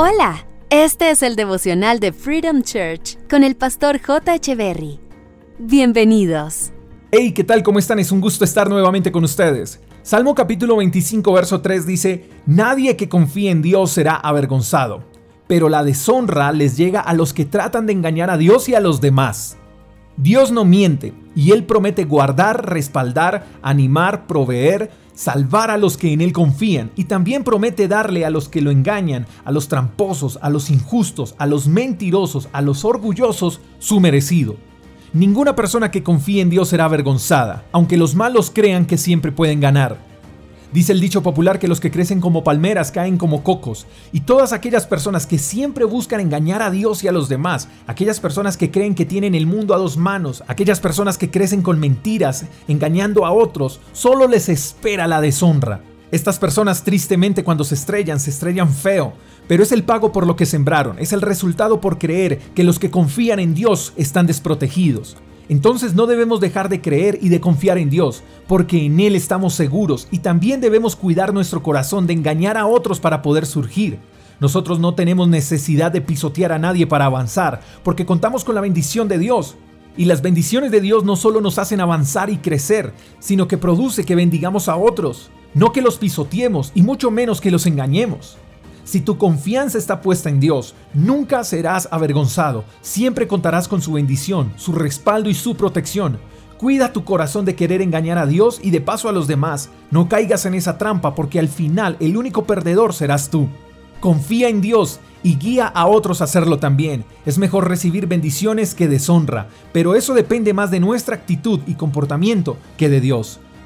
Hola, este es el devocional de Freedom Church con el pastor J. Berry. Bienvenidos. Hey, ¿qué tal? ¿Cómo están? Es un gusto estar nuevamente con ustedes. Salmo capítulo 25, verso 3 dice, Nadie que confíe en Dios será avergonzado, pero la deshonra les llega a los que tratan de engañar a Dios y a los demás. Dios no miente, y Él promete guardar, respaldar, animar, proveer, salvar a los que en Él confían y también promete darle a los que lo engañan, a los tramposos, a los injustos, a los mentirosos, a los orgullosos, su merecido. Ninguna persona que confíe en Dios será avergonzada, aunque los malos crean que siempre pueden ganar. Dice el dicho popular que los que crecen como palmeras caen como cocos, y todas aquellas personas que siempre buscan engañar a Dios y a los demás, aquellas personas que creen que tienen el mundo a dos manos, aquellas personas que crecen con mentiras, engañando a otros, solo les espera la deshonra. Estas personas tristemente cuando se estrellan, se estrellan feo, pero es el pago por lo que sembraron, es el resultado por creer que los que confían en Dios están desprotegidos. Entonces no debemos dejar de creer y de confiar en Dios, porque en Él estamos seguros y también debemos cuidar nuestro corazón de engañar a otros para poder surgir. Nosotros no tenemos necesidad de pisotear a nadie para avanzar, porque contamos con la bendición de Dios. Y las bendiciones de Dios no solo nos hacen avanzar y crecer, sino que produce que bendigamos a otros, no que los pisoteemos y mucho menos que los engañemos. Si tu confianza está puesta en Dios, nunca serás avergonzado, siempre contarás con su bendición, su respaldo y su protección. Cuida tu corazón de querer engañar a Dios y de paso a los demás. No caigas en esa trampa porque al final el único perdedor serás tú. Confía en Dios y guía a otros a hacerlo también. Es mejor recibir bendiciones que deshonra, pero eso depende más de nuestra actitud y comportamiento que de Dios